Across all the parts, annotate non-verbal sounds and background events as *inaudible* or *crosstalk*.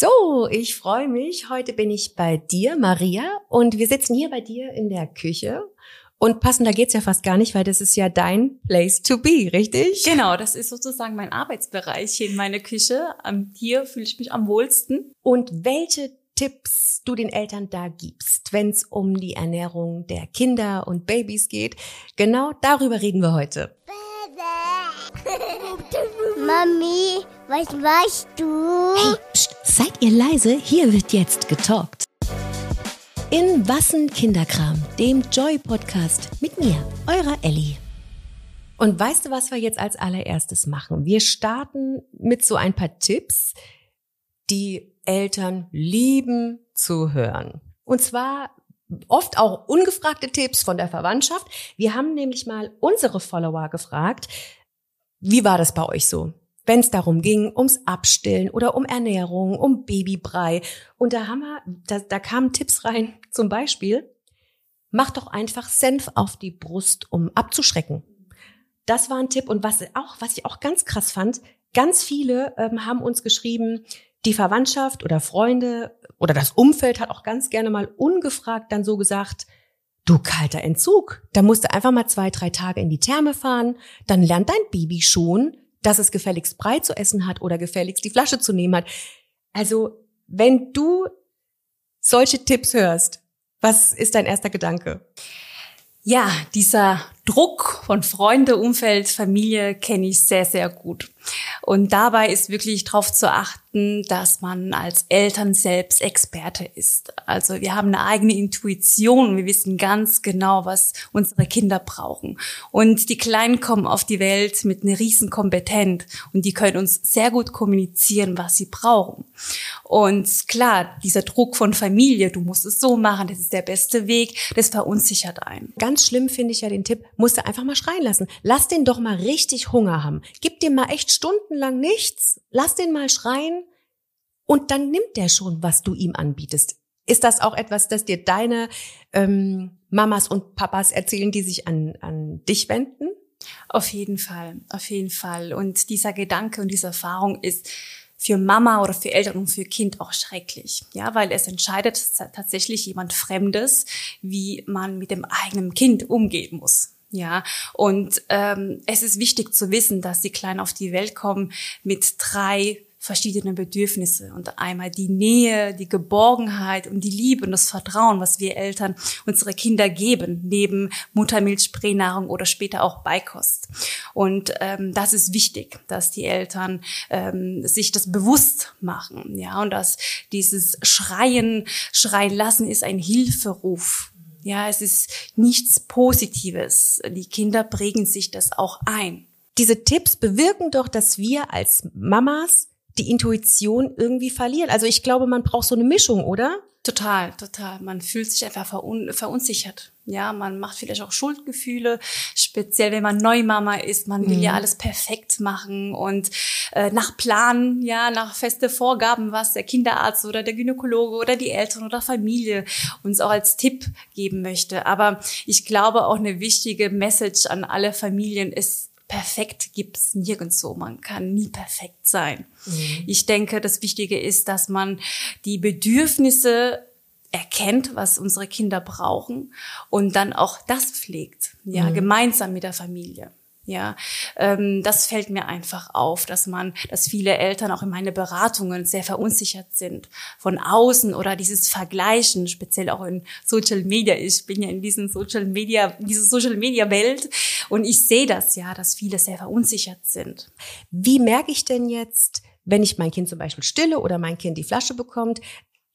So, ich freue mich. Heute bin ich bei dir, Maria, und wir sitzen hier bei dir in der Küche. Und passender geht's ja fast gar nicht, weil das ist ja dein Place to be, richtig? Genau, das ist sozusagen mein Arbeitsbereich hier in meiner Küche. Hier fühle ich mich am wohlsten. Und welche Tipps du den Eltern da gibst, wenn es um die Ernährung der Kinder und Babys geht, genau darüber reden wir heute. Mami, was machst du? Hey, pst, seid ihr leise? Hier wird jetzt getalkt. In Wassen Kinderkram, dem Joy-Podcast mit mir, eurer Ellie. Und weißt du, was wir jetzt als allererstes machen? Wir starten mit so ein paar Tipps, die Eltern lieben zu hören. Und zwar oft auch ungefragte Tipps von der Verwandtschaft. Wir haben nämlich mal unsere Follower gefragt, wie war das bei euch so? Wenn es darum ging, ums Abstillen oder um Ernährung, um Babybrei. Und da haben wir, da, da kamen Tipps rein, zum Beispiel, mach doch einfach Senf auf die Brust, um abzuschrecken. Das war ein Tipp. Und was auch, was ich auch ganz krass fand, ganz viele ähm, haben uns geschrieben, die Verwandtschaft oder Freunde oder das Umfeld hat auch ganz gerne mal ungefragt dann so gesagt, Du kalter Entzug. Da musst du einfach mal zwei, drei Tage in die Therme fahren. Dann lernt dein Baby schon, dass es gefälligst Brei zu essen hat oder gefälligst die Flasche zu nehmen hat. Also, wenn du solche Tipps hörst, was ist dein erster Gedanke? Ja, dieser Druck von Freunde, Umfeld, Familie kenne ich sehr, sehr gut. Und dabei ist wirklich darauf zu achten, dass man als Eltern selbst Experte ist. Also wir haben eine eigene Intuition wir wissen ganz genau, was unsere Kinder brauchen. Und die Kleinen kommen auf die Welt mit einer riesen Kompetenz und die können uns sehr gut kommunizieren, was sie brauchen. Und klar, dieser Druck von Familie, du musst es so machen, das ist der beste Weg, das verunsichert einen. Ganz schlimm finde ich ja den Tipp, musst du einfach mal schreien lassen. Lass den doch mal richtig Hunger haben. Gib dem mal echt stundenlang nichts. Lass den mal schreien. Und dann nimmt der schon, was du ihm anbietest. Ist das auch etwas, das dir deine ähm, Mamas und Papas erzählen, die sich an, an dich wenden? Auf jeden Fall, auf jeden Fall. Und dieser Gedanke und diese Erfahrung ist für Mama oder für Eltern und für Kind auch schrecklich. Ja, weil es entscheidet tatsächlich jemand Fremdes, wie man mit dem eigenen Kind umgehen muss. Ja, und ähm, es ist wichtig zu wissen, dass die Kleinen auf die Welt kommen mit drei verschiedenen Bedürfnisse und einmal die Nähe, die Geborgenheit und die Liebe und das Vertrauen, was wir Eltern unsere Kinder geben, neben Muttermilch, Pränahrung oder später auch Beikost. Und ähm, das ist wichtig, dass die Eltern ähm, sich das bewusst machen, ja, und dass dieses Schreien, schreien lassen ist ein Hilferuf ja, es ist nichts Positives. Die Kinder prägen sich das auch ein. Diese Tipps bewirken doch, dass wir als Mamas die Intuition irgendwie verlieren. Also ich glaube, man braucht so eine Mischung, oder? Total, total. Man fühlt sich einfach verun verunsichert. Ja, man macht vielleicht auch Schuldgefühle, speziell wenn man Neumama ist. Man will mhm. ja alles perfekt machen und äh, nach Plan, ja, nach feste Vorgaben, was der Kinderarzt oder der Gynäkologe oder die Eltern oder Familie uns auch als Tipp geben möchte. Aber ich glaube auch eine wichtige Message an alle Familien ist, perfekt gibt's nirgendwo. Man kann nie perfekt sein. Mhm. Ich denke, das Wichtige ist, dass man die Bedürfnisse erkennt, was unsere Kinder brauchen und dann auch das pflegt, ja, mhm. gemeinsam mit der Familie. Ja, ähm, das fällt mir einfach auf, dass man, dass viele Eltern auch in meine Beratungen sehr verunsichert sind von außen oder dieses Vergleichen, speziell auch in Social Media. Ich bin ja in diesem Social Media, diese Social Media Welt und ich sehe das ja, dass viele sehr verunsichert sind. Wie merke ich denn jetzt, wenn ich mein Kind zum Beispiel stille oder mein Kind die Flasche bekommt,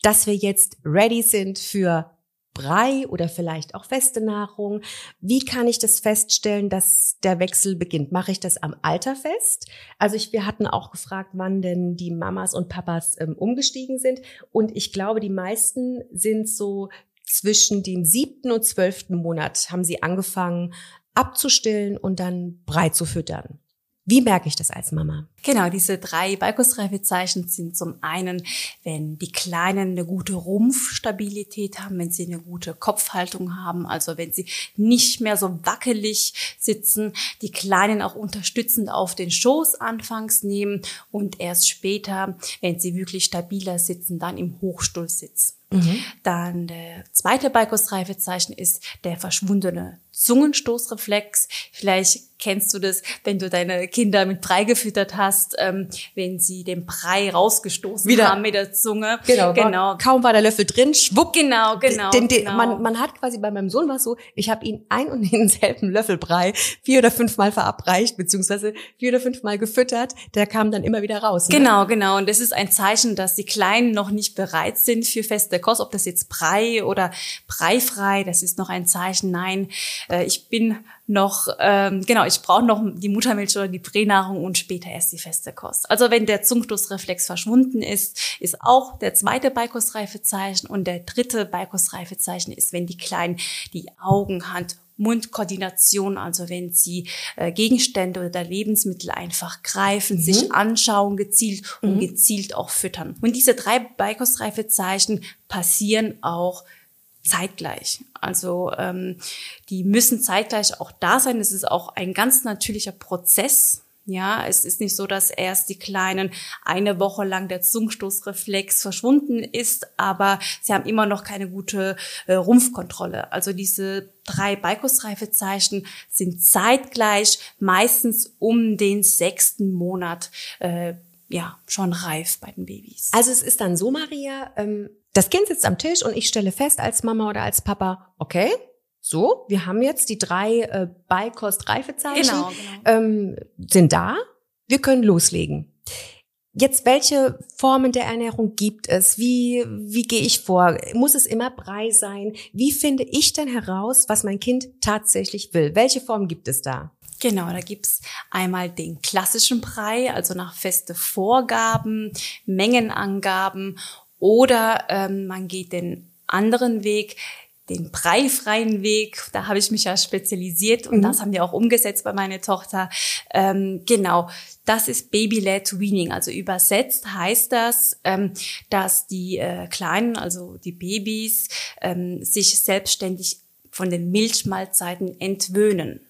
dass wir jetzt ready sind für Brei oder vielleicht auch feste Nahrung. Wie kann ich das feststellen, dass der Wechsel beginnt? Mache ich das am Alter fest? Also ich, wir hatten auch gefragt, wann denn die Mamas und Papas ähm, umgestiegen sind. Und ich glaube, die meisten sind so zwischen dem siebten und zwölften Monat haben sie angefangen abzustillen und dann Brei zu füttern. Wie merke ich das als Mama? Genau, diese drei Beikostreifezeichen sind zum einen, wenn die Kleinen eine gute Rumpfstabilität haben, wenn sie eine gute Kopfhaltung haben, also wenn sie nicht mehr so wackelig sitzen, die Kleinen auch unterstützend auf den Schoß anfangs nehmen und erst später, wenn sie wirklich stabiler sitzen, dann im Hochstuhlsitz. Mhm. Dann der zweite Beikostreifezeichen ist der verschwundene Zungenstoßreflex. Vielleicht kennst du das, wenn du deine Kinder mit Brei gefüttert hast, ähm, wenn sie den Brei rausgestoßen Wieder. haben mit der Zunge. Genau, genau. kaum war der Löffel drin, schwupp. Genau, genau. Den, den, genau. Man, man hat quasi bei meinem Sohn was so, ich habe ihn ein und *laughs* denselben Löffel Brei vier oder fünfmal verabreicht, beziehungsweise vier oder fünfmal gefüttert. Der kam dann immer wieder raus. Ne? Genau, genau. Und das ist ein Zeichen, dass die Kleinen noch nicht bereit sind für feste Kost, ob das jetzt Brei oder breifrei, das ist noch ein Zeichen. Nein, äh, ich bin noch, ähm, genau, ich brauche noch die Muttermilch oder die Pränahrung und später erst die feste Kost. Also wenn der Zungenstoßreflex verschwunden ist, ist auch der zweite Beikostreifezeichen und der dritte Beikostreifezeichen ist, wenn die Kleinen die Augen, Hand Mundkoordination, also wenn sie äh, Gegenstände oder Lebensmittel einfach greifen, mhm. sich anschauen, gezielt und mhm. gezielt auch füttern. Und diese drei Beikostreifezeichen passieren auch zeitgleich. Also ähm, die müssen zeitgleich auch da sein. Es ist auch ein ganz natürlicher Prozess. Ja, es ist nicht so, dass erst die Kleinen eine Woche lang der Zungenstoßreflex verschwunden ist, aber sie haben immer noch keine gute äh, Rumpfkontrolle. Also diese drei Beikostreifezeichen sind zeitgleich, meistens um den sechsten Monat äh, ja schon reif bei den Babys. Also es ist dann so, Maria, ähm, das Kind sitzt am Tisch und ich stelle fest als Mama oder als Papa, okay, so, wir haben jetzt die drei äh, Beikost-Reifezeichen, genau, genau. Ähm, sind da, wir können loslegen. Jetzt, welche Formen der Ernährung gibt es? Wie, wie gehe ich vor? Muss es immer Brei sein? Wie finde ich denn heraus, was mein Kind tatsächlich will? Welche Form gibt es da? Genau, da gibt's einmal den klassischen Brei, also nach feste Vorgaben, Mengenangaben oder ähm, man geht den anderen Weg, den breifreien Weg. Da habe ich mich ja spezialisiert und mhm. das haben wir auch umgesetzt bei meiner Tochter. Ähm, genau, das ist Baby-led Weaning. Also übersetzt heißt das, ähm, dass die äh, Kleinen, also die Babys, ähm, sich selbstständig von den Milchmahlzeiten entwöhnen.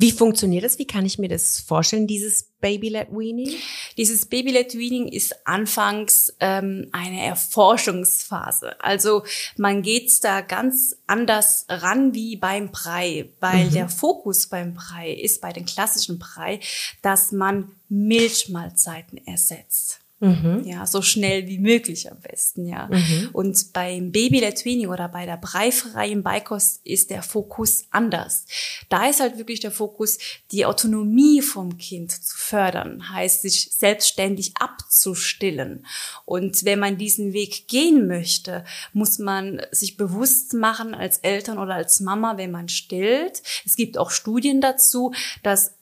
Wie funktioniert das? Wie kann ich mir das vorstellen, dieses Baby-led Weaning? Dieses Baby-led Weaning ist anfangs ähm, eine Erforschungsphase. Also man geht da ganz anders ran wie beim Brei, weil mhm. der Fokus beim Brei ist bei den klassischen Brei, dass man Milchmahlzeiten ersetzt. Mhm. Ja, so schnell wie möglich am besten, ja. Mhm. Und beim Baby Weaning oder bei der breifreien Beikost ist der Fokus anders. Da ist halt wirklich der Fokus, die Autonomie vom Kind zu fördern, heißt sich selbstständig abzustillen. Und wenn man diesen Weg gehen möchte, muss man sich bewusst machen als Eltern oder als Mama, wenn man stillt. Es gibt auch Studien dazu, dass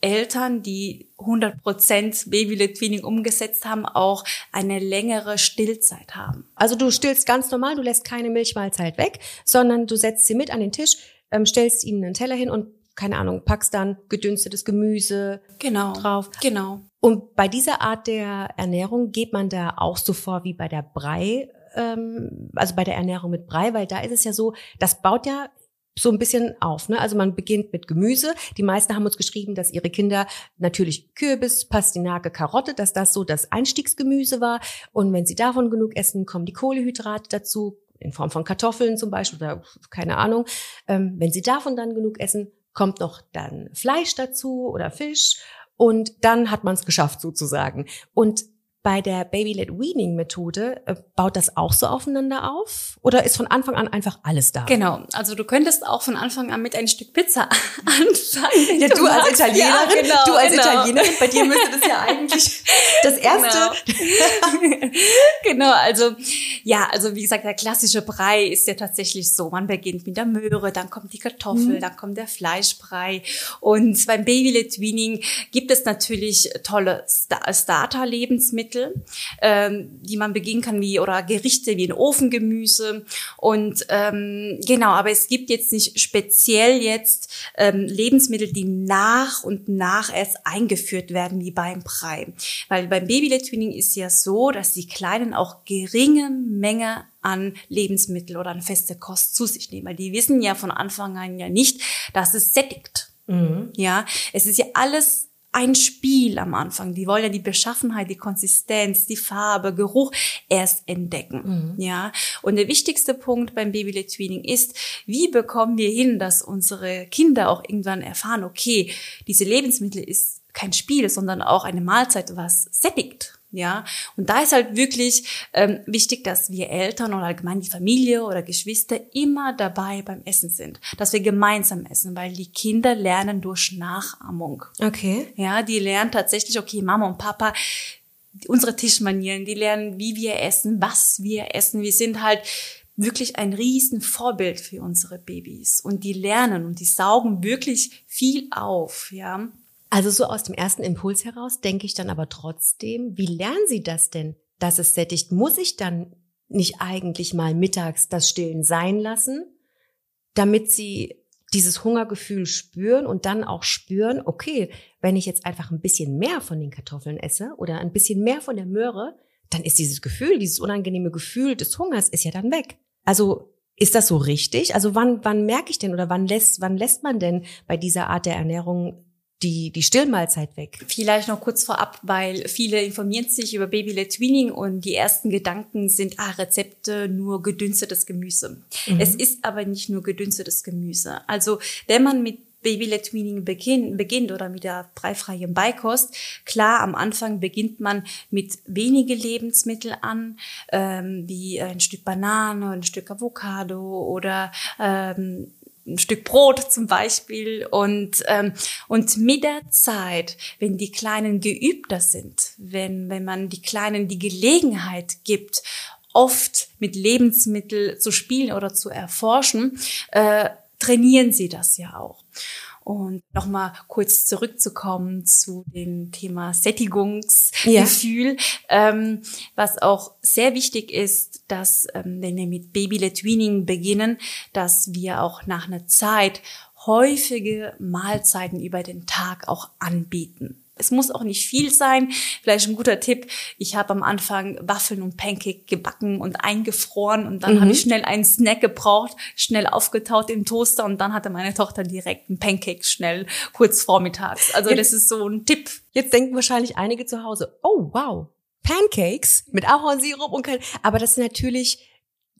Eltern, die 100% Baby-Led-Weaning umgesetzt haben, auch eine längere Stillzeit haben. Also du stillst ganz normal, du lässt keine Milchmahlzeit weg, sondern du setzt sie mit an den Tisch, ähm, stellst ihnen einen Teller hin und keine Ahnung, packst dann gedünstetes Gemüse genau, drauf. Genau. Und bei dieser Art der Ernährung geht man da auch so vor wie bei der Brei, ähm, also bei der Ernährung mit Brei, weil da ist es ja so, das baut ja so ein bisschen auf. Ne? Also man beginnt mit Gemüse. Die meisten haben uns geschrieben, dass ihre Kinder natürlich Kürbis, Pastinake, Karotte, dass das so das Einstiegsgemüse war. Und wenn sie davon genug essen, kommen die Kohlehydrate dazu, in Form von Kartoffeln zum Beispiel oder keine Ahnung. Ähm, wenn sie davon dann genug essen, kommt noch dann Fleisch dazu oder Fisch. Und dann hat man es geschafft sozusagen. Und bei der Baby-led Weaning Methode äh, baut das auch so aufeinander auf oder ist von Anfang an einfach alles da? Genau, also du könntest auch von Anfang an mit ein Stück Pizza *laughs* anfangen. Ja, du, du als Italienerin, ja, genau, du als genau. Italienerin, bei dir müsste das ja eigentlich das erste. Genau. *laughs* genau, also ja, also wie gesagt, der klassische Brei ist ja tatsächlich so, man beginnt mit der Möhre, dann kommt die Kartoffel, mhm. dann kommt der Fleischbrei und beim Baby-led Weaning gibt es natürlich tolle Starter-Lebensmittel Lebensmittel, ähm, die man begehen kann, wie oder Gerichte wie ein Ofengemüse. Und ähm, genau, aber es gibt jetzt nicht speziell jetzt ähm, Lebensmittel, die nach und nach erst eingeführt werden, wie beim Brei. Weil beim Baby-Led-Twinning ist ja so, dass die Kleinen auch geringe Menge an Lebensmittel oder an feste Kost zu sich nehmen. Weil die wissen ja von Anfang an ja nicht, dass es sättigt. Mhm. Ja, es ist ja alles ein Spiel am Anfang. Die wollen ja die Beschaffenheit, die Konsistenz, die Farbe, Geruch erst entdecken. Mhm. Ja. Und der wichtigste Punkt beim Baby-led Tweening ist, wie bekommen wir hin, dass unsere Kinder auch irgendwann erfahren, okay, diese Lebensmittel ist kein Spiel, sondern auch eine Mahlzeit, was sättigt. Ja, und da ist halt wirklich ähm, wichtig, dass wir Eltern oder allgemein die Familie oder Geschwister immer dabei beim Essen sind, dass wir gemeinsam essen, weil die Kinder lernen durch Nachahmung. Okay. Ja, die lernen tatsächlich, okay, Mama und Papa, unsere Tischmanieren, die lernen, wie wir essen, was wir essen. Wir sind halt wirklich ein riesen Vorbild für unsere Babys und die lernen und die saugen wirklich viel auf, ja. Also so aus dem ersten Impuls heraus denke ich dann aber trotzdem, wie lernen Sie das denn, dass es sättigt? Muss ich dann nicht eigentlich mal mittags das Stillen sein lassen, damit Sie dieses Hungergefühl spüren und dann auch spüren, okay, wenn ich jetzt einfach ein bisschen mehr von den Kartoffeln esse oder ein bisschen mehr von der Möhre, dann ist dieses Gefühl, dieses unangenehme Gefühl des Hungers ist ja dann weg. Also ist das so richtig? Also wann, wann merke ich denn oder wann lässt, wann lässt man denn bei dieser Art der Ernährung die, die Stillmahlzeit weg. Vielleicht noch kurz vorab, weil viele informieren sich über Baby-led Tweening und die ersten Gedanken sind, ah, Rezepte nur gedünstetes Gemüse. Mhm. Es ist aber nicht nur gedünstetes Gemüse. Also, wenn man mit Baby-led Tweening beginnt, beginnt oder mit der breifreien Beikost, klar, am Anfang beginnt man mit wenige Lebensmittel an, ähm, wie ein Stück Banane, ein Stück Avocado oder ähm, ein Stück Brot zum Beispiel und ähm, und mit der Zeit, wenn die Kleinen geübter sind, wenn wenn man die Kleinen die Gelegenheit gibt, oft mit Lebensmitteln zu spielen oder zu erforschen, äh, trainieren sie das ja auch. Und nochmal kurz zurückzukommen zu dem Thema Sättigungsgefühl, ja. ähm, was auch sehr wichtig ist, dass ähm, wenn wir mit Baby-led Weaning beginnen, dass wir auch nach einer Zeit häufige Mahlzeiten über den Tag auch anbieten. Es muss auch nicht viel sein. Vielleicht ein guter Tipp. Ich habe am Anfang Waffeln und Pancake gebacken und eingefroren und dann mhm. habe ich schnell einen Snack gebraucht, schnell aufgetaut im Toaster und dann hatte meine Tochter direkt einen Pancake schnell kurz vormittags. Also das ist so ein Tipp. Jetzt denken wahrscheinlich einige zu Hause, oh wow, Pancakes mit Ahornsirup und kein, aber das ist natürlich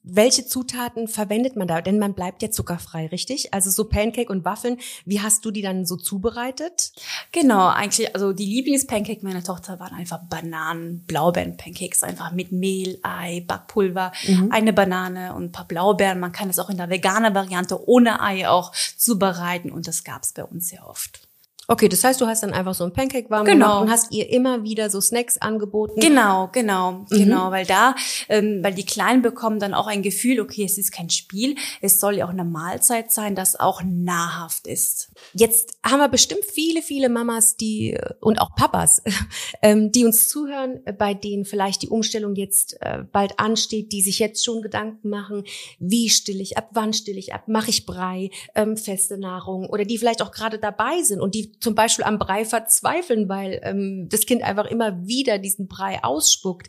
welche Zutaten verwendet man da? Denn man bleibt ja zuckerfrei, richtig? Also so Pancake und Waffeln, wie hast du die dann so zubereitet? Genau, eigentlich, also die Lieblingspancake meiner Tochter waren einfach Bananen, Blaubeeren-Pancakes, einfach mit Mehl, Ei, Backpulver, mhm. eine Banane und ein paar Blaubeeren. Man kann es auch in der veganen Variante ohne Ei auch zubereiten und das gab's bei uns sehr oft. Okay, das heißt, du hast dann einfach so ein Pancake warm genau. gemacht und hast ihr immer wieder so Snacks angeboten. Genau, genau, mhm. genau, weil da, ähm, weil die Kleinen bekommen dann auch ein Gefühl, okay, es ist kein Spiel, es soll ja auch eine Mahlzeit sein, das auch nahrhaft ist. Jetzt haben wir bestimmt viele, viele Mamas, die und auch Papas, *laughs* ähm, die uns zuhören, bei denen vielleicht die Umstellung jetzt äh, bald ansteht, die sich jetzt schon Gedanken machen, wie still ich ab, wann still ich ab, mache ich Brei, ähm, feste Nahrung oder die vielleicht auch gerade dabei sind und die zum Beispiel am Brei verzweifeln, weil ähm, das Kind einfach immer wieder diesen Brei ausspuckt.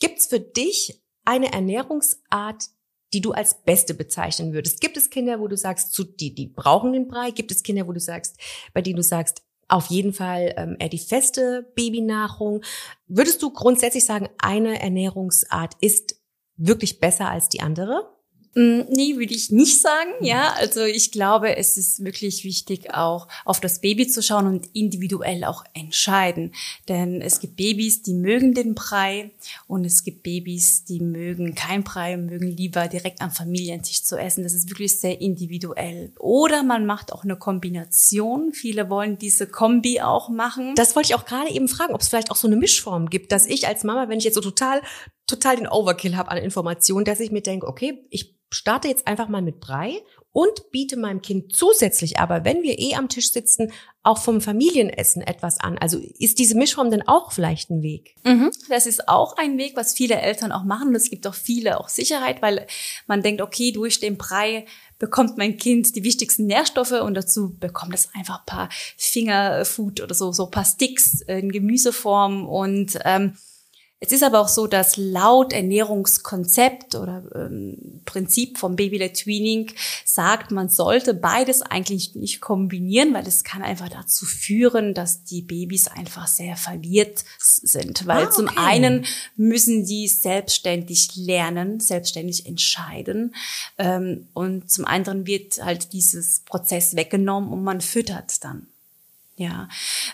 Gibt's für dich eine Ernährungsart, die du als beste bezeichnen würdest? Gibt es Kinder, wo du sagst, zu, die, die brauchen den Brei? Gibt es Kinder, wo du sagst, bei denen du sagst, auf jeden Fall ähm, eher die feste Babynahrung. Würdest du grundsätzlich sagen, eine Ernährungsart ist wirklich besser als die andere? Mm, nee, würde ich nicht sagen. Ja, also ich glaube, es ist wirklich wichtig, auch auf das Baby zu schauen und individuell auch entscheiden. Denn es gibt Babys, die mögen den Brei und es gibt Babys, die mögen kein Brei und mögen lieber direkt am Familientisch zu essen. Das ist wirklich sehr individuell. Oder man macht auch eine Kombination. Viele wollen diese Kombi auch machen. Das wollte ich auch gerade eben fragen, ob es vielleicht auch so eine Mischform gibt, dass ich als Mama, wenn ich jetzt so total total den Overkill habe an Informationen, dass ich mir denke, okay, ich starte jetzt einfach mal mit Brei und biete meinem Kind zusätzlich aber, wenn wir eh am Tisch sitzen, auch vom Familienessen etwas an. Also ist diese Mischform denn auch vielleicht ein Weg? Mhm. Das ist auch ein Weg, was viele Eltern auch machen. Und es gibt auch viele auch Sicherheit, weil man denkt, okay, durch den Brei bekommt mein Kind die wichtigsten Nährstoffe und dazu bekommt es einfach ein paar Fingerfood oder so, so ein paar Sticks in Gemüseform und ähm, es ist aber auch so, dass laut Ernährungskonzept oder ähm, Prinzip vom Baby-led Tweening sagt, man sollte beides eigentlich nicht kombinieren, weil es kann einfach dazu führen, dass die Babys einfach sehr verwirrt sind. Weil ah, okay. zum einen müssen die selbstständig lernen, selbstständig entscheiden ähm, und zum anderen wird halt dieses Prozess weggenommen und man füttert dann. Ja,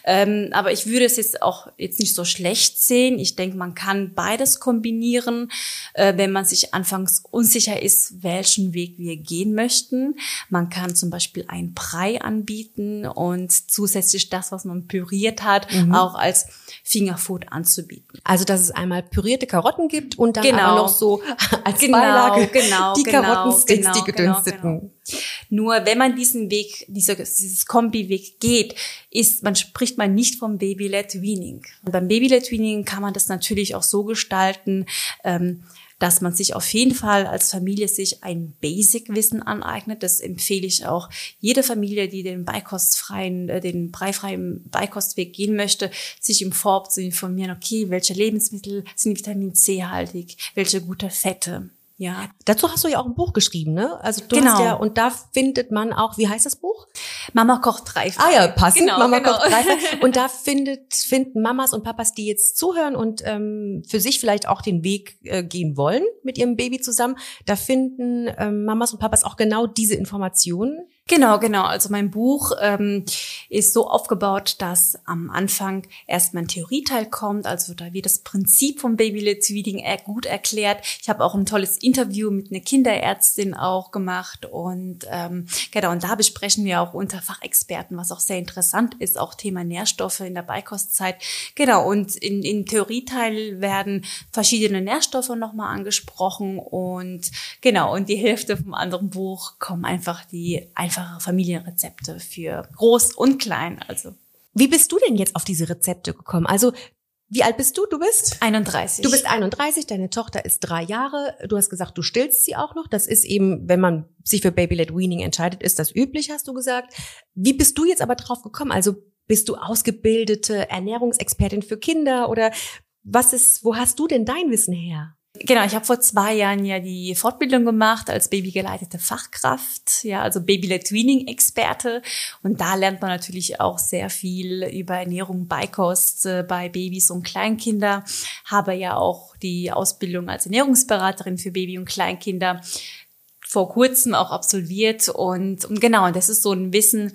ähm, aber ich würde es jetzt auch jetzt nicht so schlecht sehen. Ich denke, man kann beides kombinieren, äh, wenn man sich anfangs unsicher ist, welchen Weg wir gehen möchten. Man kann zum Beispiel ein Brei anbieten und zusätzlich das, was man püriert hat, mhm. auch als Fingerfood anzubieten. Also, dass es einmal pürierte Karotten gibt und dann genau. aber noch so *laughs* als genau, Beilage genau, die genau, Karottensticks, genau, die gedünsteten. Genau, genau. Nur wenn man diesen Weg, dieser, dieses Kombi-Weg geht, ist, man spricht man nicht vom Baby-led Weaning. Und beim Baby-led Weaning kann man das natürlich auch so gestalten, ähm, dass man sich auf jeden Fall als Familie sich ein Basic-Wissen aneignet. Das empfehle ich auch jede Familie, die den beikostfreien, äh, den breifreien Beikostweg gehen möchte, sich im Vorab zu informieren, okay, welche Lebensmittel sind Vitamin C haltig, welche gute Fette. Ja. Dazu hast du ja auch ein Buch geschrieben, ne? Also du genau. hast ja, und da findet man auch, wie heißt das Buch? Mama kocht dreifach. Ah ja, passend, genau, Mama genau. kocht dreifach. *laughs* Und da findet, finden Mamas und Papas, die jetzt zuhören und ähm, für sich vielleicht auch den Weg äh, gehen wollen mit ihrem Baby zusammen, da finden ähm, Mamas und Papas auch genau diese Informationen. Genau, genau. Also mein Buch ähm, ist so aufgebaut, dass am Anfang erstmal ein Theorieteil kommt. Also da wird das Prinzip vom Baby-led Feeding gut erklärt. Ich habe auch ein tolles Interview mit einer Kinderärztin auch gemacht und ähm, genau. Und da besprechen wir auch unter Fachexperten, was auch sehr interessant ist, auch Thema Nährstoffe in der Beikostzeit. Genau. Und in, in Theorieteil werden verschiedene Nährstoffe nochmal angesprochen und genau. Und die Hälfte vom anderen Buch kommen einfach die einfach einfache Familienrezepte für groß und klein. Also. Wie bist du denn jetzt auf diese Rezepte gekommen? Also wie alt bist du? Du bist 31. Du bist 31, deine Tochter ist drei Jahre. Du hast gesagt, du stillst sie auch noch. Das ist eben, wenn man sich für Baby-led Weaning entscheidet, ist das üblich, hast du gesagt. Wie bist du jetzt aber drauf gekommen? Also bist du ausgebildete Ernährungsexpertin für Kinder oder was ist, wo hast du denn dein Wissen her? Genau, ich habe vor zwei Jahren ja die Fortbildung gemacht als babygeleitete Fachkraft, ja, also Baby-led Weaning-Experte. Und da lernt man natürlich auch sehr viel über Ernährung, Beikost äh, bei Babys und Kleinkinder. Habe ja auch die Ausbildung als Ernährungsberaterin für Baby- und Kleinkinder vor kurzem auch absolviert und, und genau, das ist so ein Wissen,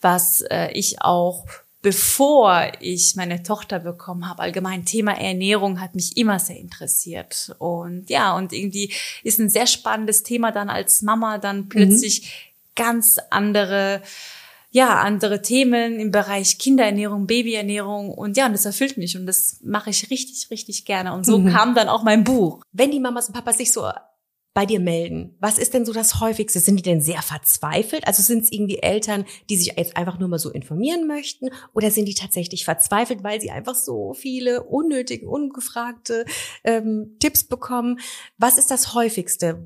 was äh, ich auch bevor ich meine Tochter bekommen habe. Allgemein Thema Ernährung hat mich immer sehr interessiert. Und ja, und irgendwie ist ein sehr spannendes Thema dann als Mama dann plötzlich mhm. ganz andere ja, andere Themen im Bereich Kinderernährung, Babyernährung und ja, und das erfüllt mich und das mache ich richtig, richtig gerne. Und so mhm. kam dann auch mein Buch. Wenn die Mamas und Papas sich so bei dir melden? Was ist denn so das häufigste? Sind die denn sehr verzweifelt? Also sind es irgendwie Eltern, die sich jetzt einfach nur mal so informieren möchten? Oder sind die tatsächlich verzweifelt, weil sie einfach so viele unnötige, ungefragte ähm, Tipps bekommen? Was ist das häufigste?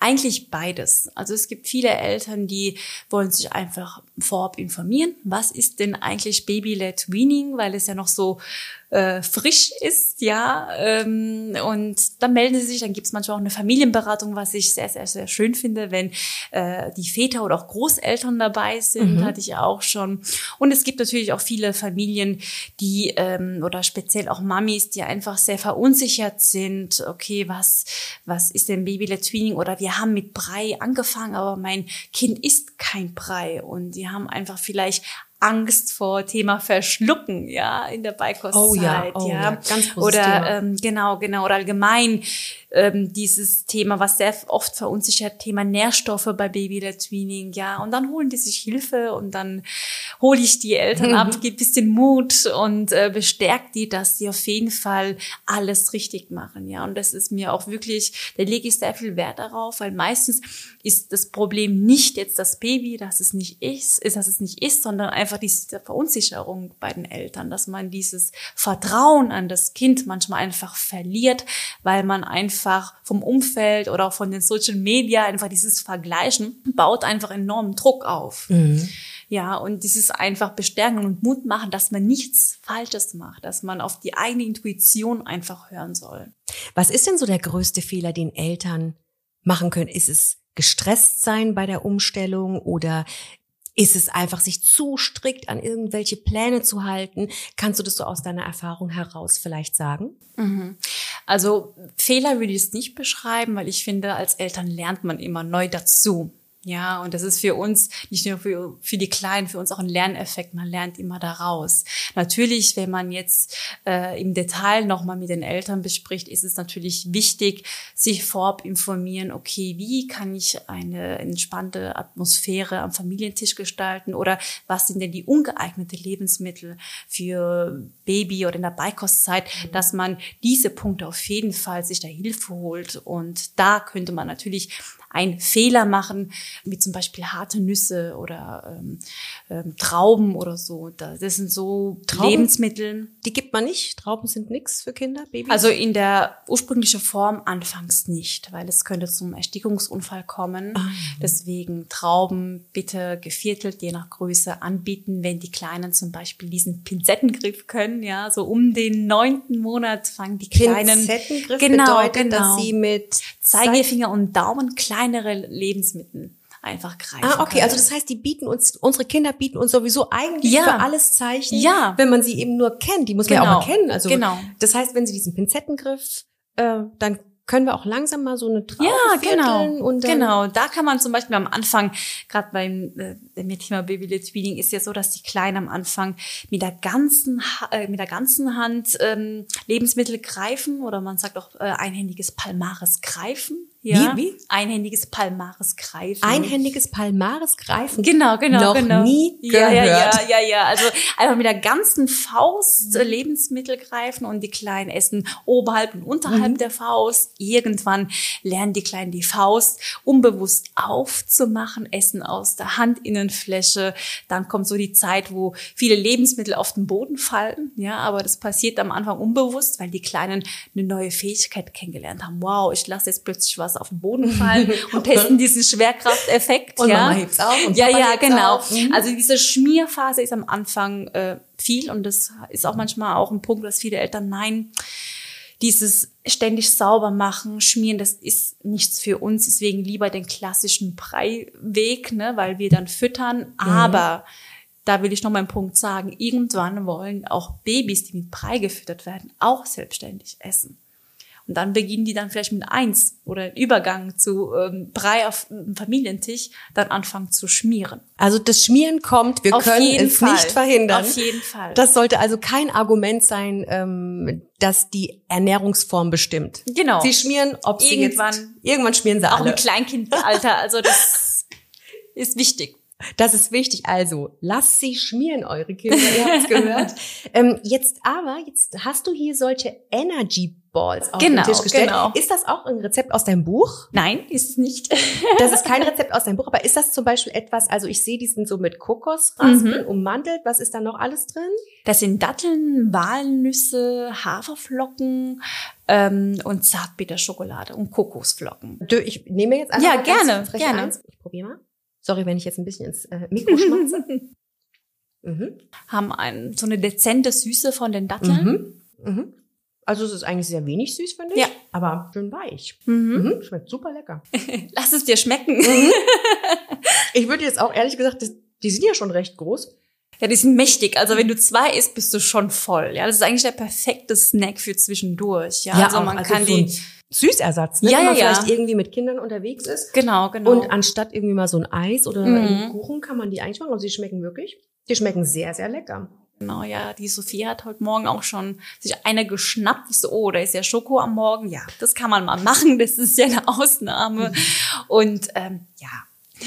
Eigentlich beides. Also es gibt viele Eltern, die wollen sich einfach vorab informieren. Was ist denn eigentlich Baby-led Weaning? Weil es ja noch so äh, frisch ist, ja. Ähm, und dann melden sie sich, dann gibt es manchmal auch eine Familienberatung, was ich sehr, sehr, sehr schön finde, wenn äh, die Väter oder auch Großeltern dabei sind, mhm. hatte ich auch schon. Und es gibt natürlich auch viele Familien, die ähm, oder speziell auch Mamis, die einfach sehr verunsichert sind. Okay, was, was ist denn Baby-led? Oder wir haben mit Brei angefangen, aber mein Kind isst kein Brei und die haben einfach vielleicht Angst vor Thema Verschlucken, ja, in der Beikostzeit, Oh ja, oh ja. ja, ganz oder Thema. ähm, genau, genau, oder allgemein ähm, dieses Thema, was sehr oft verunsichert, Thema Nährstoffe bei Babyleder Tweening, ja, und dann holen die sich Hilfe und dann hole ich die Eltern ab, gebe bisschen Mut und äh, bestärkt die, dass sie auf jeden Fall alles richtig machen, ja, und das ist mir auch wirklich, da lege ich sehr viel Wert darauf, weil meistens ist das Problem nicht jetzt das Baby, dass es nicht ist, ist, dass es nicht ist, sondern einfach diese Verunsicherung bei den Eltern, dass man dieses Vertrauen an das Kind manchmal einfach verliert, weil man einfach vom Umfeld oder auch von den Social Media einfach dieses Vergleichen baut einfach enormen Druck auf. Ja, und dieses einfach bestärken und Mut machen, dass man nichts Falsches macht, dass man auf die eigene Intuition einfach hören soll. Was ist denn so der größte Fehler, den Eltern machen können? Ist es gestresst sein bei der Umstellung oder ist es einfach sich zu strikt an irgendwelche Pläne zu halten? Kannst du das so aus deiner Erfahrung heraus vielleicht sagen? Also Fehler würde ich es nicht beschreiben, weil ich finde, als Eltern lernt man immer neu dazu. Ja, und das ist für uns, nicht nur für, für die Kleinen, für uns auch ein Lerneffekt. Man lernt immer daraus. Natürlich, wenn man jetzt äh, im Detail nochmal mit den Eltern bespricht, ist es natürlich wichtig, sich vorab informieren, okay, wie kann ich eine entspannte Atmosphäre am Familientisch gestalten oder was sind denn die ungeeignete Lebensmittel für Baby oder in der Beikostzeit, dass man diese Punkte auf jeden Fall sich da Hilfe holt. Und da könnte man natürlich einen Fehler machen, wie zum Beispiel harte Nüsse oder ähm, ähm, Trauben oder so. Das sind so Trauben? Lebensmittel. Die gibt man nicht. Trauben sind nix für Kinder, Babys. Also in der ursprünglichen Form anfangs nicht, weil es könnte zum Erstickungsunfall kommen. Deswegen Trauben bitte geviertelt, je nach Größe anbieten, wenn die Kleinen zum Beispiel diesen Pinzettengriff können. Ja, so um den neunten Monat fangen die Kleinen. Pinzettengriff genau, bedeutet, genau. dass sie mit Zeigefinger und Daumen kleinere Lebensmittel einfach greifen. Ah, okay, können. also das heißt, die bieten uns, unsere Kinder bieten uns sowieso eigentlich Ja. für alles Zeichen, Ja. wenn man sie eben nur kennt. Die muss man ja Genau. auch mal kennen. Also Genau. das heißt, wenn sie diesen Pinzettengriff, äh, dann können wir auch langsam mal so eine Traube Ja, genau. Und dann, genau. Da kann man zum Beispiel am Anfang, gerade beim äh, dem Thema Baby Led Feeding, ist ja so, dass die Kleinen am Anfang mit der ganzen äh, mit der ganzen Hand ähm, Lebensmittel greifen oder man sagt auch äh, einhändiges Palmares greifen. Ja? Wie? Wie? Einhändiges Palmares greifen. Einhändiges Palmares greifen. Genau, genau, Noch genau. nie ja, ja, gehört. ja, ja, ja. Also einfach mit der ganzen Faust äh, Lebensmittel greifen und die Kleinen essen oberhalb und unterhalb der Faust. Irgendwann lernen die Kleinen die Faust unbewusst aufzumachen, essen aus der Handinnenfläche. Dann kommt so die Zeit, wo viele Lebensmittel auf den Boden fallen. Ja, aber das passiert am Anfang unbewusst, weil die Kleinen eine neue Fähigkeit kennengelernt haben. Wow, ich lasse jetzt plötzlich was auf den Boden fallen *laughs* und testen diesen Schwerkrafteffekt. Und ja. Mama hebt's auf und ja, Papa ja, genau. Mhm. Also diese Schmierphase ist am Anfang äh, viel und das ist auch manchmal auch ein Punkt, dass viele Eltern nein, dieses ständig sauber machen, schmieren, das ist nichts für uns. Deswegen lieber den klassischen Breiweg, ne, weil wir dann füttern. Mhm. Aber da will ich noch mal einen Punkt sagen. Irgendwann wollen auch Babys, die mit Brei gefüttert werden, auch selbstständig essen. Und dann beginnen die dann vielleicht mit eins oder Übergang zu ähm, Brei auf dem Familientisch, dann anfangen zu schmieren. Also das Schmieren kommt, wir Auf können es Fall. nicht verhindern. Auf jeden Fall. Das sollte also kein Argument sein, ähm, dass die Ernährungsform bestimmt. Genau. Sie schmieren, ob sie Irgendwann- jetzt, irgendwann schmieren sie auch alle. im Kleinkindalter. Also das *laughs* ist wichtig. Das ist wichtig. Also, lasst sie schmieren, eure Kinder. Ihr habt's gehört. *laughs* ähm, jetzt aber, jetzt hast du hier solche Energy Balls auf Genau, den Tisch gestellt. genau. Ist das auch ein Rezept aus deinem Buch? Nein, ist es nicht. *laughs* Das ist kein Rezept aus deinem Buch, aber ist das zum Beispiel etwas, also ich sehe, die sind so mit Kokosraspen ummantelt. Was ist da noch alles drin? Das sind Datteln, Walnüsse, Haferflocken ähm, und Zartbitterschokolade und Kokosflocken. Dö, Ich nehme jetzt einfach Ja, gerne, gerne. Eins. Ich probiere mal. Sorry, wenn ich jetzt ein bisschen ins äh, Mikro schmatze. *laughs* mhm. Haben ein, so eine dezente Süße von den Datteln. Mhm. Mhm. Also es ist eigentlich sehr wenig süß, finde ich. Ja. Aber schön weich. Mhm. Mhm. Schmeckt super lecker. *laughs* Lass es dir schmecken. *laughs* Ich würde jetzt auch ehrlich gesagt, die sind ja schon recht groß. Ja, die sind mächtig. Also wenn du zwei isst, bist du schon voll. Ja, das ist eigentlich der perfekte Snack für zwischendurch. Ja, also auch, man also kann so die. Süßersatz, ne? Ja, wenn man ja, ja. vielleicht irgendwie mit Kindern unterwegs ist. Genau, genau. Und anstatt irgendwie mal so ein Eis oder Mhm. einen Kuchen kann man die eigentlich machen. Und sie schmecken wirklich Die schmecken sehr, sehr lecker. Genau, ja, die Sophie hat heute Morgen auch schon sich eine geschnappt. Ich so, oh, da ist ja Schoko am Morgen. Ja, das kann man mal machen. Das ist ja eine Ausnahme. Mhm. Und ähm, ja,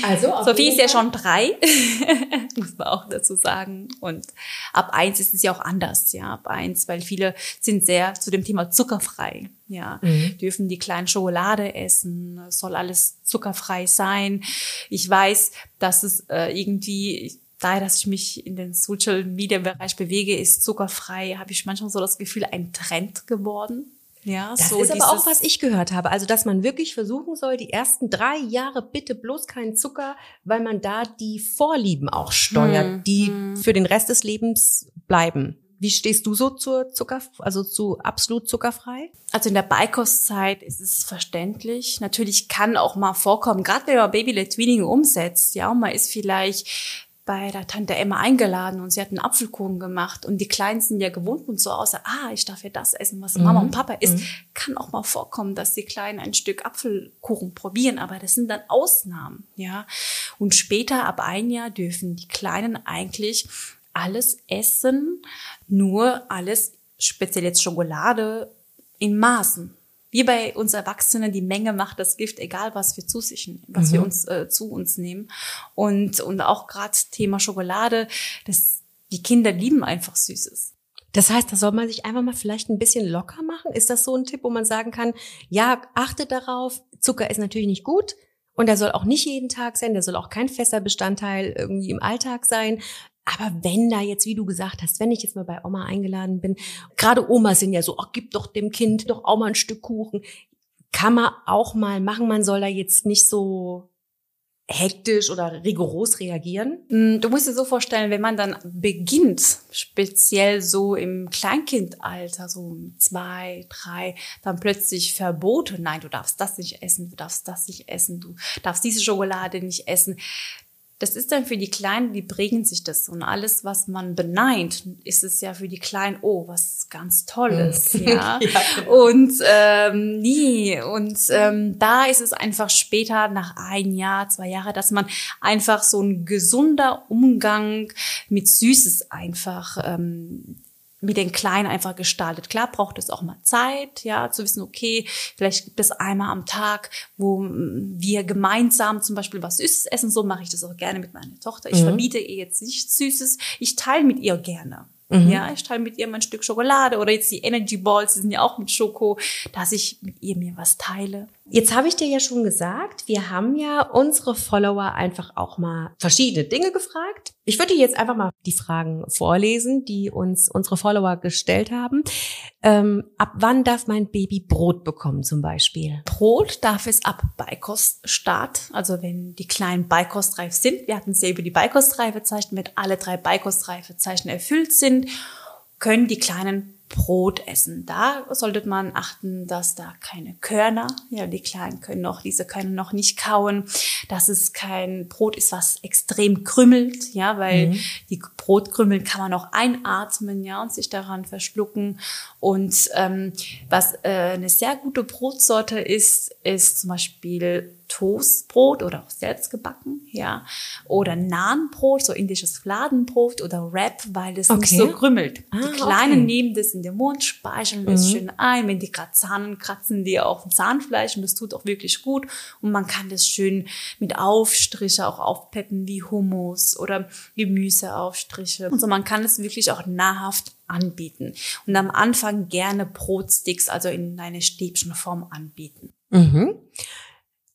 also Sophie ist ja schon drei, *laughs* muss man auch dazu sagen. Und ab eins ist es ja auch anders, ja, ab eins, weil viele sind sehr zu dem Thema zuckerfrei, ja, mhm. dürfen die kleinen Schokolade essen, soll alles zuckerfrei sein. Ich weiß, dass es äh, irgendwie daher, dass ich mich in den Social Media Bereich bewege, ist zuckerfrei, habe ich manchmal so das Gefühl, ein Trend geworden. Ja, das so ist aber auch, was ich gehört habe. Also, dass man wirklich versuchen soll, die ersten drei Jahre bitte bloß keinen Zucker, weil man da die Vorlieben auch steuert, hm, die hm. für den Rest des Lebens bleiben. Wie stehst du so zur Zucker, also zu absolut zuckerfrei? Also in der Beikostzeit ist es verständlich. Natürlich kann auch mal vorkommen, gerade wenn man Baby-led Tweening umsetzt, ja, und man ist vielleicht bei der Tante Emma eingeladen und sie hat einen Apfelkuchen gemacht und die Kleinen sind ja gewohnt und so außer, ah, ich darf ja das essen, was Mama mhm. und Papa isst. Mhm. Kann auch mal vorkommen, dass die Kleinen ein Stück Apfelkuchen probieren, aber das sind dann Ausnahmen, ja. Und später, ab ein Jahr, dürfen die Kleinen eigentlich alles essen, nur alles, speziell jetzt Schokolade, in Maßen wie bei uns Erwachsenen, die Menge macht das Gift, egal was wir zu sich nehmen, was mhm. wir uns äh, zu uns nehmen. Und, und auch gerade Thema Schokolade, das, die Kinder lieben einfach Süßes. Das heißt, da soll man sich einfach mal vielleicht ein bisschen locker machen. Ist das so ein Tipp, wo man sagen kann, ja, achtet darauf, Zucker ist natürlich nicht gut. Und der soll auch nicht jeden Tag sein, der soll auch kein fester Bestandteil irgendwie im Alltag sein. Aber wenn da jetzt, wie du gesagt hast, wenn ich jetzt mal bei Oma eingeladen bin, gerade Omas sind ja so, ach, gib doch dem Kind doch auch mal ein Stück Kuchen. Kann man auch mal machen. Man soll da jetzt nicht so hektisch oder rigoros reagieren? Mm, du musst dir so vorstellen, wenn man dann beginnt, speziell so im Kleinkindalter, so zwei, drei, dann plötzlich Verbote, nein, du darfst das nicht essen, du darfst das nicht essen, du darfst diese Schokolade nicht essen das ist dann für die Kleinen, die prägen sich das. Und alles, was man beneint, ist es ja für die Kleinen, oh, was ganz Tolles, mhm. ja. *laughs* ja genau. Und ähm, nie. Und ähm, da ist es einfach später, nach ein Jahr, zwei Jahre, dass man einfach so ein gesunder Umgang mit Süßes einfach ähm, mit den Kleinen einfach gestaltet. Klar braucht es auch mal Zeit, ja, zu wissen, okay, vielleicht gibt es einmal am Tag, wo wir gemeinsam zum Beispiel was Süßes essen. So mache ich das auch gerne mit meiner Tochter. Ich mhm. verbiete ihr jetzt nichts Süßes. Ich teile mit ihr gerne. Mhm. Ja, ich teile mit ihr mein Stück Schokolade oder jetzt die Energy Balls, die sind ja auch mit Schoko, dass ich mit ihr mir was teile. Jetzt habe ich dir ja schon gesagt, wir haben ja unsere Follower einfach auch mal verschiedene Dinge gefragt. Ich würde dir jetzt einfach mal die Fragen vorlesen, die uns unsere Follower gestellt haben. Ähm, ab wann darf mein Baby Brot bekommen zum Beispiel? Brot darf es ab Beikoststart, also wenn die kleinen beikostreif sind. Wir hatten es ja über die Beikostreifezeichen, wenn alle drei Beikostreifezeichen erfüllt sind, können die kleinen Brot essen. Da sollte man achten, dass da keine Körner, ja, die Kleinen können noch, diese können noch nicht kauen, dass es kein Brot ist, was extrem krümmelt, ja, weil mhm. die Brotkrümmel kann man auch einatmen, ja, und sich daran verschlucken. Und ähm, was äh, eine sehr gute Brotsorte ist, ist zum Beispiel Toastbrot oder auch selbst gebacken, ja, oder Nahenbrot, so indisches Fladenbrot oder Wrap, weil es okay. nicht so krümmelt. Ah, die Kleinen okay. nehmen das in den Mund, speicheln das mhm. schön ein, wenn die gerade Zahnen kratzen, die auf Zahnfleisch und das tut auch wirklich gut und man kann das schön mit Aufstriche auch aufpeppen wie Hummus oder Gemüseaufstriche. Also man kann es wirklich auch nahrhaft anbieten und am Anfang gerne Brotsticks, also in eine Stäbchenform anbieten. Mhm.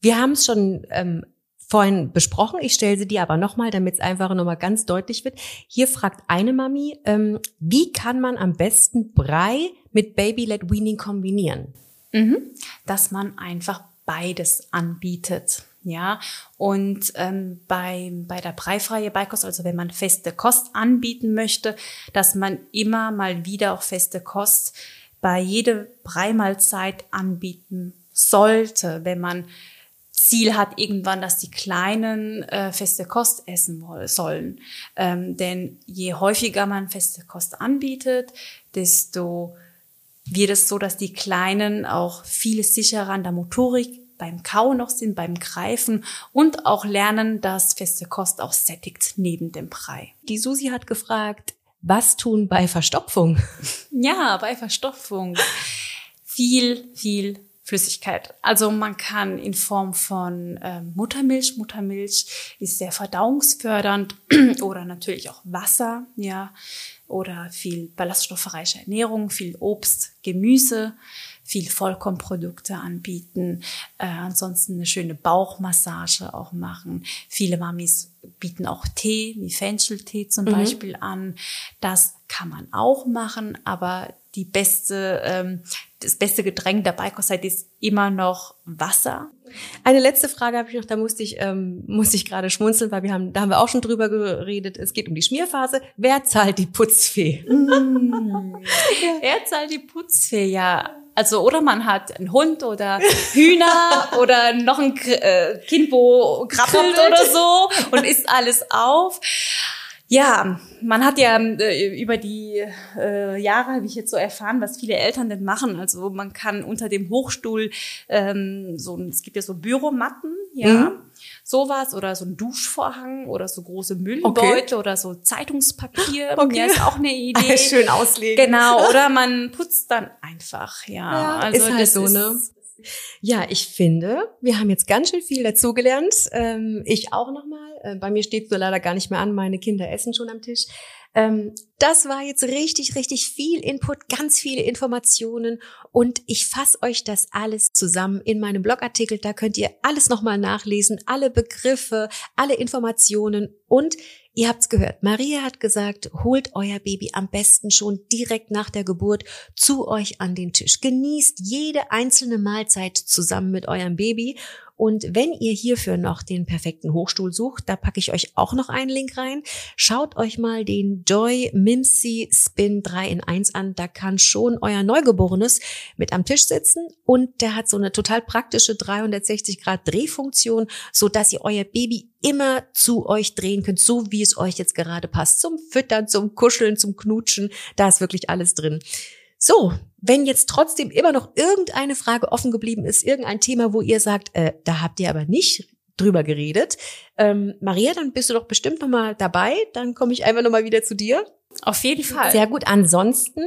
Wir haben es schon ähm, vorhin besprochen. Ich stelle sie dir aber nochmal, damit es einfach nochmal ganz deutlich wird. Hier fragt eine Mami, ähm, wie kann man am besten Brei mit Baby-led Weaning kombinieren? Mhm. Dass man einfach beides anbietet. Ja, und ähm, bei, bei der breifreie Beikost, also wenn man feste Kost anbieten möchte, dass man immer mal wieder auch feste Kost bei jeder Breimahlzeit anbieten sollte, wenn man Ziel hat irgendwann, dass die Kleinen äh, feste Kost essen sollen. Ähm, denn je häufiger man feste Kost anbietet, desto wird es so, dass die Kleinen auch viel sicherer an der Motorik beim Kauen noch sind, beim Greifen und auch lernen, dass feste Kost auch sättigt neben dem Brei. Die Susi hat gefragt, was tun bei Verstopfung? *laughs* Ja, bei Verstopfung. Viel, viel Flüssigkeit. Also man kann in Form von äh, Muttermilch, Muttermilch ist sehr verdauungsfördernd *clears throat* oder natürlich auch Wasser, ja, oder viel ballaststoffreiche Ernährung, viel Obst, Gemüse, viel Vollkornprodukte anbieten, äh, ansonsten eine schöne Bauchmassage auch machen. Viele Mamis bieten auch Tee, wie Fencheltee zum mhm. Beispiel an. Das kann man auch machen, aber die beste, ähm, das beste Getränk der Beikoszeit ist immer noch Wasser. Eine letzte Frage habe ich noch, da musste ich, ähm, musste ich gerade schmunzeln, weil wir haben, da haben wir auch schon drüber geredet. Es geht um die Schmierphase. Wer zahlt die Putzfee? Mm. Wer zahlt die Putzfee? Ja, also oder man hat einen Hund oder Hühner *laughs* oder noch ein äh, Kind, wo krabbelt oder so und isst alles auf. Ja, man hat ja äh, über die äh, Jahre, habe ich jetzt so erfahren, was viele Eltern denn machen. Also man kann unter dem Hochstuhl ähm, so, es gibt ja so Büromatten, ja, mhm. sowas oder so ein Duschvorhang oder so große Müllbeutel okay. oder so Zeitungspapier. *gasps* Okay. Ja, ist auch eine *laughs* Idee. Schön auslegen. Genau. *laughs* Oder man putzt dann einfach, ja. ja also ist halt so, ne? Ja, ich finde, wir haben jetzt ganz schön viel dazugelernt. Ähm, ich auch nochmal. Äh, bei mir steht so leider gar nicht mehr an. Meine Kinder essen schon am Tisch. Ähm, das war jetzt richtig, richtig viel Input, ganz viele Informationen und ich fasse euch das alles zusammen in meinem Blogartikel. Da könnt ihr alles nochmal nachlesen, alle Begriffe, alle Informationen und Ihr habt's gehört. Maria hat gesagt, holt euer Baby am besten schon direkt nach der Geburt zu euch an den Tisch. Genießt jede einzelne Mahlzeit zusammen mit eurem Baby und wenn ihr hierfür noch den perfekten Hochstuhl sucht, da packe ich euch auch noch einen Link rein. Schaut euch mal den Joy Mimsy Spin 3 in 1 an. Da kann schon euer Neugeborenes mit am Tisch sitzen und der hat so eine total praktische 360 Grad Drehfunktion, so dass ihr euer Baby immer zu euch drehen könnt, so wie es euch jetzt gerade passt. Zum Füttern, zum Kuscheln, zum Knutschen. Da ist wirklich alles drin. So, wenn jetzt trotzdem immer noch irgendeine Frage offen geblieben ist, irgendein Thema, wo ihr sagt, äh, da habt ihr aber nicht drüber geredet, ähm, Maria, dann bist du doch bestimmt noch mal dabei. Dann komme ich einfach noch mal wieder zu dir. Auf jeden Fall. Sehr gut. Ansonsten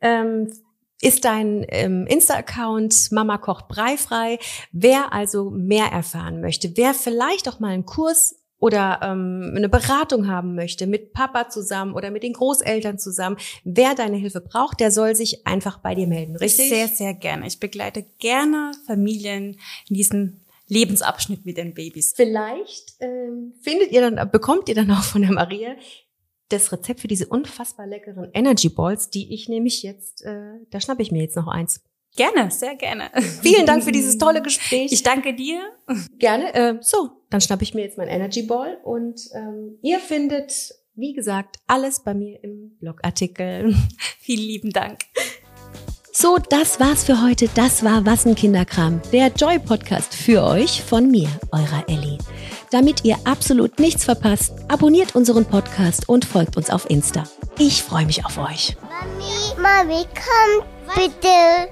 ähm, ist dein ähm, Insta-Account Mama kocht breifrei. Wer also mehr erfahren möchte, wer vielleicht auch mal einen Kurs oder ähm, eine Beratung haben möchte mit Papa zusammen oder mit den Großeltern zusammen, wer deine Hilfe braucht, der soll sich einfach bei dir melden, richtig? Sehr, sehr gerne. Ich begleite gerne Familien in diesem Lebensabschnitt mit den Babys. Vielleicht ähm, findet ihr dann, bekommt ihr dann auch von der Maria das Rezept für diese unfassbar leckeren Energy Balls, die ich nämlich jetzt, äh, da schnappe ich mir jetzt noch eins. Gerne, sehr gerne. Vielen Dank für dieses tolle Gespräch. Ich danke dir. Gerne. Äh, so, dann schnappe ich mir jetzt mein Energy Ball und ähm, ihr findet, wie gesagt, alles bei mir im Blogartikel. *laughs* Vielen lieben Dank. So, das war's für heute. Das war Wassenkinderkram, der Joy Podcast für euch von mir, eurer Ellie. Damit ihr absolut nichts verpasst, abonniert unseren Podcast und folgt uns auf Insta. Ich freue mich auf euch. Mami, Mami, komm bitte.